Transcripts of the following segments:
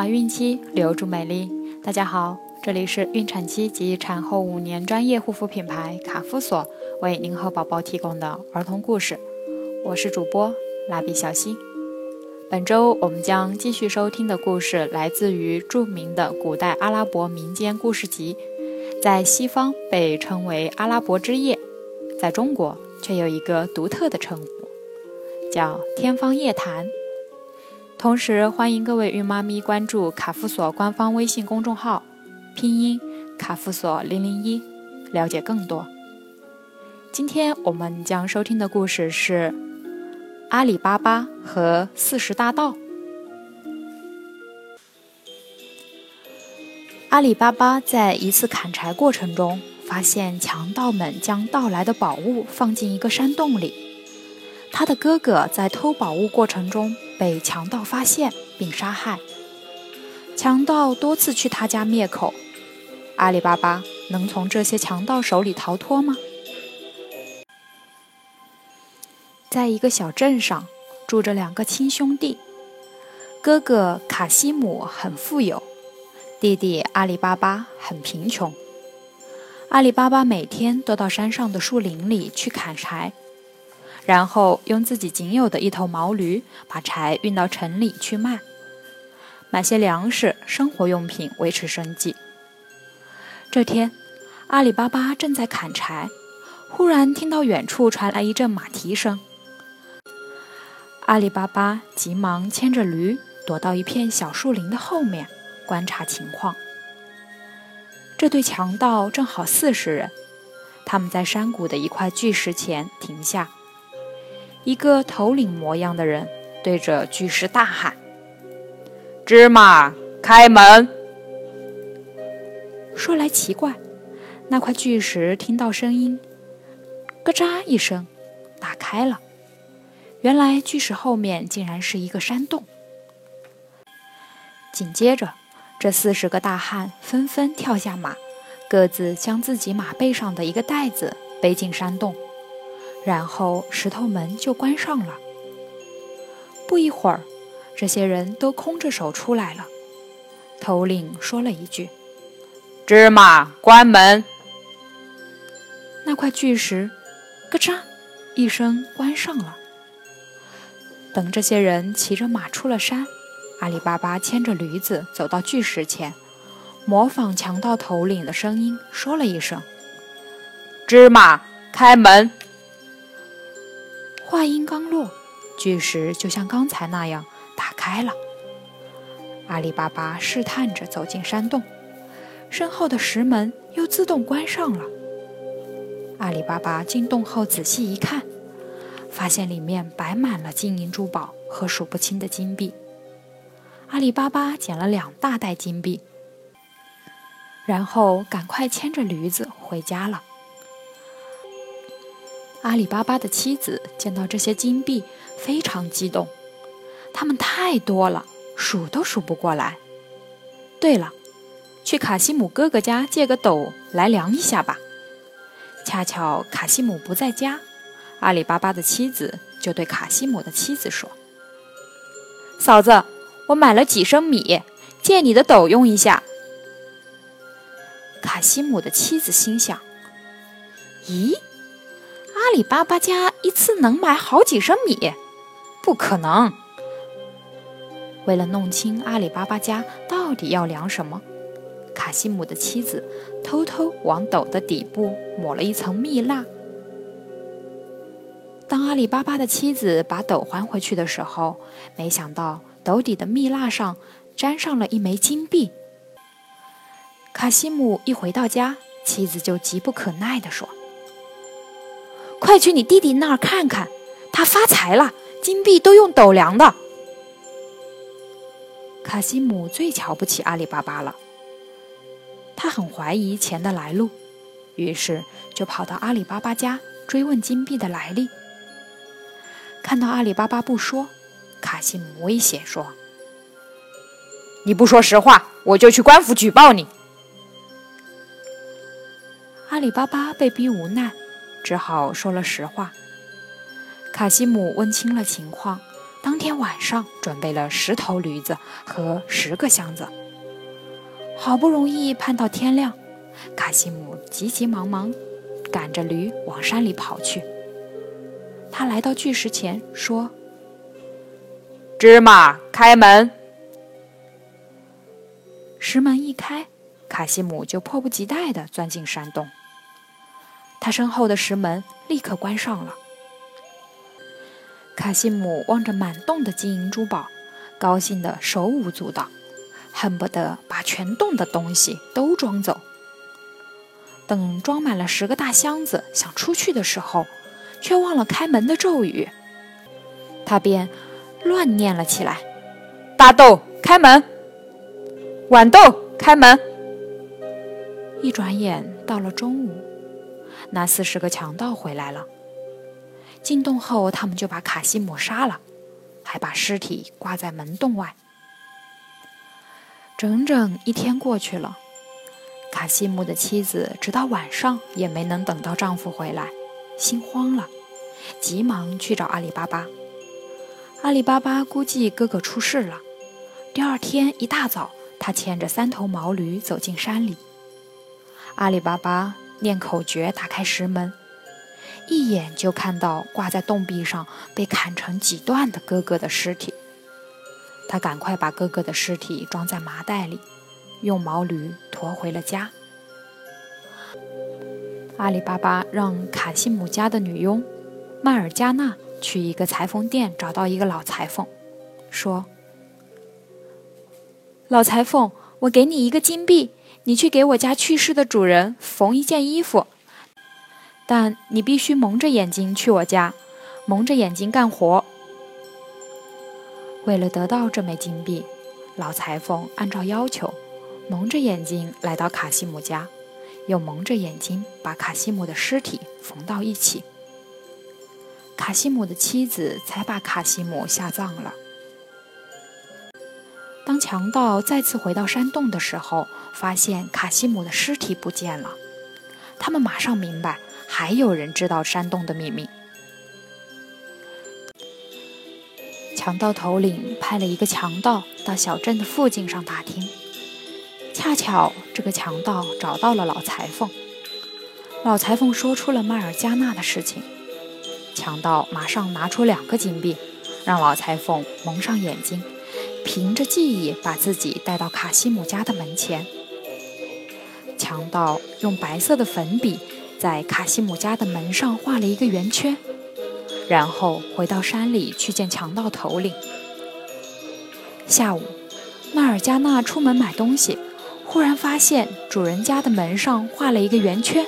怀孕期留住美丽。大家好，这里是孕产期及产后五年专业护肤品牌卡夫索为您和宝宝提供的儿童故事。我是主播蜡笔小新。本周我们将继续收听的故事来自于著名的古代阿拉伯民间故事集，在西方被称为《阿拉伯之夜》，在中国却有一个独特的称呼，叫《天方夜谭》。同时，欢迎各位孕妈咪关注卡夫索官方微信公众号，拼音卡夫索零零一，了解更多。今天我们将收听的故事是阿里巴巴和四十大盗。阿里巴巴在一次砍柴过程中，发现强盗们将盗来的宝物放进一个山洞里。他的哥哥在偷宝物过程中被强盗发现并杀害，强盗多次去他家灭口。阿里巴巴能从这些强盗手里逃脱吗？在一个小镇上，住着两个亲兄弟，哥哥卡西姆很富有，弟弟阿里巴巴很贫穷。阿里巴巴每天都到山上的树林里去砍柴。然后用自己仅有的一头毛驴把柴运到城里去卖，买些粮食、生活用品维持生计。这天，阿里巴巴正在砍柴，忽然听到远处传来一阵马蹄声。阿里巴巴急忙牵着驴躲到一片小树林的后面观察情况。这对强盗正好四十人，他们在山谷的一块巨石前停下。一个头领模样的人对着巨石大喊：“芝麻，开门！”说来奇怪，那块巨石听到声音，咯喳一声，打开了。原来巨石后面竟然是一个山洞。紧接着，这四十个大汉纷纷跳下马，各自将自己马背上的一个袋子背进山洞。然后石头门就关上了。不一会儿，这些人都空着手出来了。头领说了一句：“芝麻，关门。”那块巨石咯嚓一声关上了。等这些人骑着马出了山，阿里巴巴牵着驴子走到巨石前，模仿强盗头领的声音说了一声：“芝麻，开门。”话音刚落，巨石就像刚才那样打开了。阿里巴巴试探着走进山洞，身后的石门又自动关上了。阿里巴巴进洞后仔细一看，发现里面摆满了金银珠宝和数不清的金币。阿里巴巴捡了两大袋金币，然后赶快牵着驴子回家了。阿里巴巴的妻子见到这些金币，非常激动。它们太多了，数都数不过来。对了，去卡西姆哥哥家借个斗来量一下吧。恰巧卡西姆不在家，阿里巴巴的妻子就对卡西姆的妻子说：“嫂子，我买了几升米，借你的斗用一下。”卡西姆的妻子心想：“咦？”阿里巴巴家一次能买好几升米？不可能！为了弄清阿里巴巴家到底要量什么，卡西姆的妻子偷偷往斗的底部抹了一层蜜蜡。当阿里巴巴的妻子把斗还回去的时候，没想到斗底的蜜蜡上沾上了一枚金币。卡西姆一回到家，妻子就急不可耐地说。快去你弟弟那儿看看，他发财了，金币都用斗量的。卡西姆最瞧不起阿里巴巴了，他很怀疑钱的来路，于是就跑到阿里巴巴家追问金币的来历。看到阿里巴巴不说，卡西姆威胁说：“你不说实话，我就去官府举报你。”阿里巴巴被逼无奈。只好说了实话。卡西姆问清了情况，当天晚上准备了十头驴子和十个箱子。好不容易盼到天亮，卡西姆急急忙忙赶着驴往山里跑去。他来到巨石前，说：“芝麻，开门！”石门一开，卡西姆就迫不及待地钻进山洞。他身后的石门立刻关上了。卡西姆望着满洞的金银珠宝，高兴得手舞足蹈，恨不得把全洞的东西都装走。等装满了十个大箱子，想出去的时候，却忘了开门的咒语，他便乱念了起来：“大豆，开门！豌豆，开门！”一转眼到了中午。那四十个强盗回来了。进洞后，他们就把卡西姆杀了，还把尸体挂在门洞外。整整一天过去了，卡西姆的妻子直到晚上也没能等到丈夫回来，心慌了，急忙去找阿里巴巴。阿里巴巴估计哥哥出事了。第二天一大早，他牵着三头毛驴走进山里。阿里巴巴。念口诀，打开石门，一眼就看到挂在洞壁上被砍成几段的哥哥的尸体。他赶快把哥哥的尸体装在麻袋里，用毛驴驮回了家。阿里巴巴让卡西姆家的女佣麦尔加纳去一个裁缝店找到一个老裁缝，说：“老裁缝，我给你一个金币。”你去给我家去世的主人缝一件衣服，但你必须蒙着眼睛去我家，蒙着眼睛干活。为了得到这枚金币，老裁缝按照要求，蒙着眼睛来到卡西姆家，又蒙着眼睛把卡西姆的尸体缝到一起。卡西姆的妻子才把卡西姆下葬了。当强盗再次回到山洞的时候，发现卡西姆的尸体不见了。他们马上明白，还有人知道山洞的秘密。强盗头领派了一个强盗到小镇的附近上打听，恰巧这个强盗找到了老裁缝。老裁缝说出了迈尔加纳的事情，强盗马上拿出两个金币，让老裁缝蒙上眼睛。凭着记忆，把自己带到卡西姆家的门前。强盗用白色的粉笔在卡西姆家的门上画了一个圆圈，然后回到山里去见强盗头领。下午，纳尔加纳出门买东西，忽然发现主人家的门上画了一个圆圈，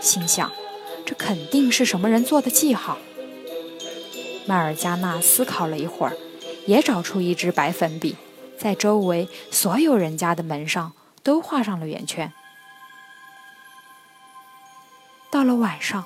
心想：这肯定是什么人做的记号。迈尔加纳思考了一会儿。也找出一支白粉笔，在周围所有人家的门上都画上了圆圈。到了晚上，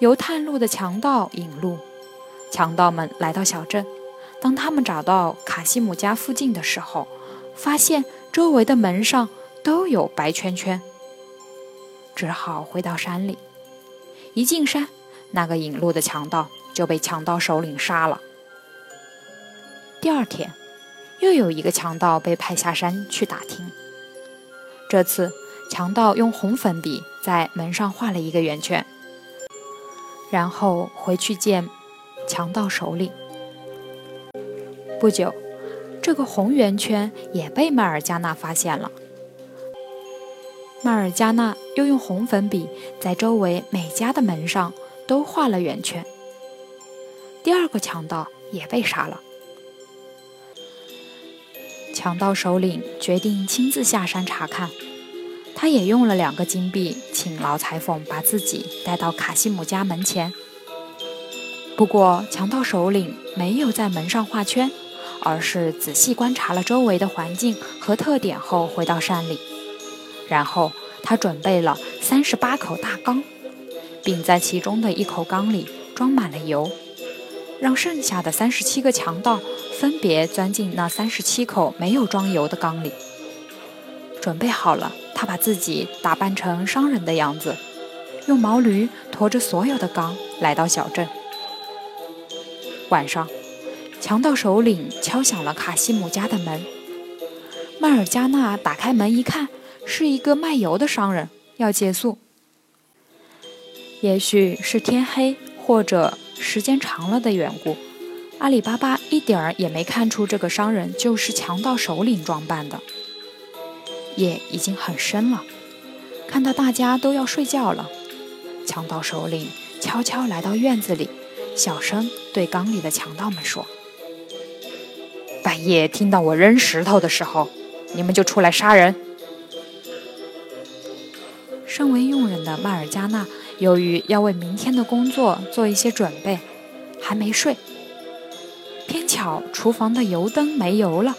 由探路的强盗引路，强盗们来到小镇。当他们找到卡西姆家附近的时候，发现周围的门上都有白圈圈，只好回到山里。一进山，那个引路的强盗就被强盗首领杀了。第二天，又有一个强盗被派下山去打听。这次，强盗用红粉笔在门上画了一个圆圈，然后回去见强盗首领。不久，这个红圆圈也被迈尔加纳发现了。迈尔加纳又用红粉笔在周围每家的门上都画了圆圈。第二个强盗也被杀了。强盗首领决定亲自下山查看，他也用了两个金币，请老裁缝把自己带到卡西姆家门前。不过，强盗首领没有在门上画圈，而是仔细观察了周围的环境和特点后，回到山里。然后，他准备了三十八口大缸，并在其中的一口缸里装满了油，让剩下的三十七个强盗。分别钻进那三十七口没有装油的缸里。准备好了，他把自己打扮成商人的样子，用毛驴驮着所有的缸来到小镇。晚上，强盗首领敲响了卡西姆家的门。麦尔加纳打开门一看，是一个卖油的商人要借宿。也许是天黑，或者时间长了的缘故，阿里巴巴一点儿也没看出这个商人就是强盗首领装扮的。夜已经很深了，看到大家都要睡觉了，强盗首领悄悄来到院子里，小声对缸里的强盗们说：“半夜听到我扔石头的时候，你们就出来杀人。”身为佣人的迈尔加纳，由于要为明天的工作做一些准备，还没睡。偏巧厨房的油灯没油了，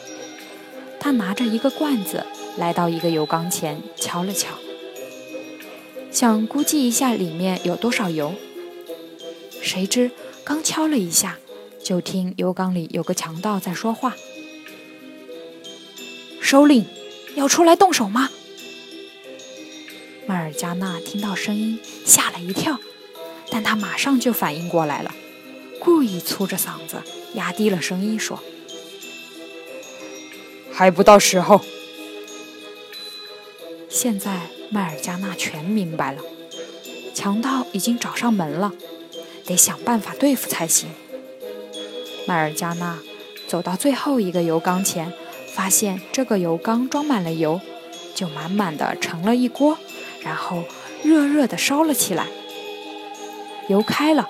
他拿着一个罐子。来到一个油缸前，敲了敲，想估计一下里面有多少油。谁知刚敲了一下，就听油缸里有个强盗在说话：“首领，要出来动手吗？”迈尔加纳听到声音，吓了一跳，但他马上就反应过来了，故意粗着嗓子，压低了声音说：“还不到时候。”现在麦尔加纳全明白了，强盗已经找上门了，得想办法对付才行。麦尔加纳走到最后一个油缸前，发现这个油缸装满了油，就满满的盛了一锅，然后热热的烧了起来。油开了，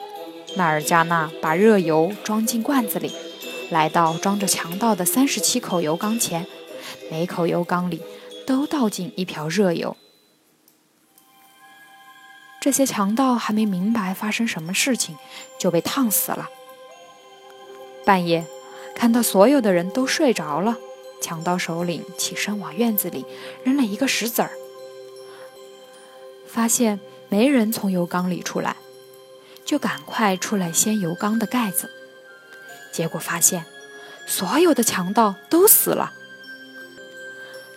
纳尔加纳把热油装进罐子里，来到装着强盗的三十七口油缸前，每口油缸里。都倒进一瓢热油。这些强盗还没明白发生什么事情，就被烫死了。半夜，看到所有的人都睡着了，强盗首领起身往院子里扔了一个石子儿，发现没人从油缸里出来，就赶快出来掀油缸的盖子，结果发现所有的强盗都死了。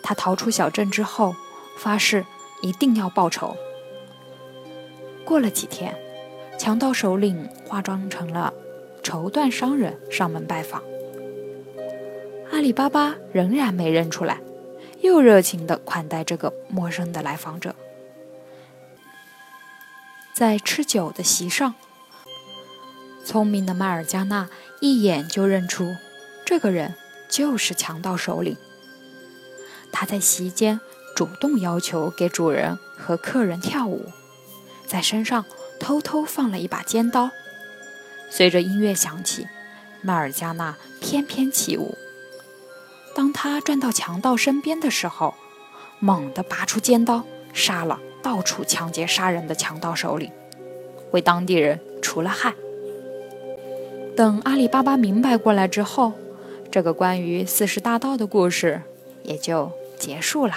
他逃出小镇之后，发誓一定要报仇。过了几天，强盗首领化妆成了绸缎商人上门拜访。阿里巴巴仍然没认出来，又热情地款待这个陌生的来访者。在吃酒的席上，聪明的迈尔加纳一眼就认出，这个人就是强盗首领。他在席间主动要求给主人和客人跳舞，在身上偷偷放了一把尖刀。随着音乐响起，迈尔加纳翩翩起舞。当他转到强盗身边的时候，猛地拔出尖刀，杀了到处抢劫杀人的强盗首领，为当地人除了害。等阿里巴巴明白过来之后，这个关于四十大盗的故事也就。结束了。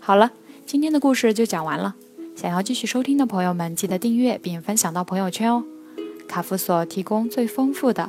好了，今天的故事就讲完了。想要继续收听的朋友们，记得订阅并分享到朋友圈哦。卡夫所提供最丰富的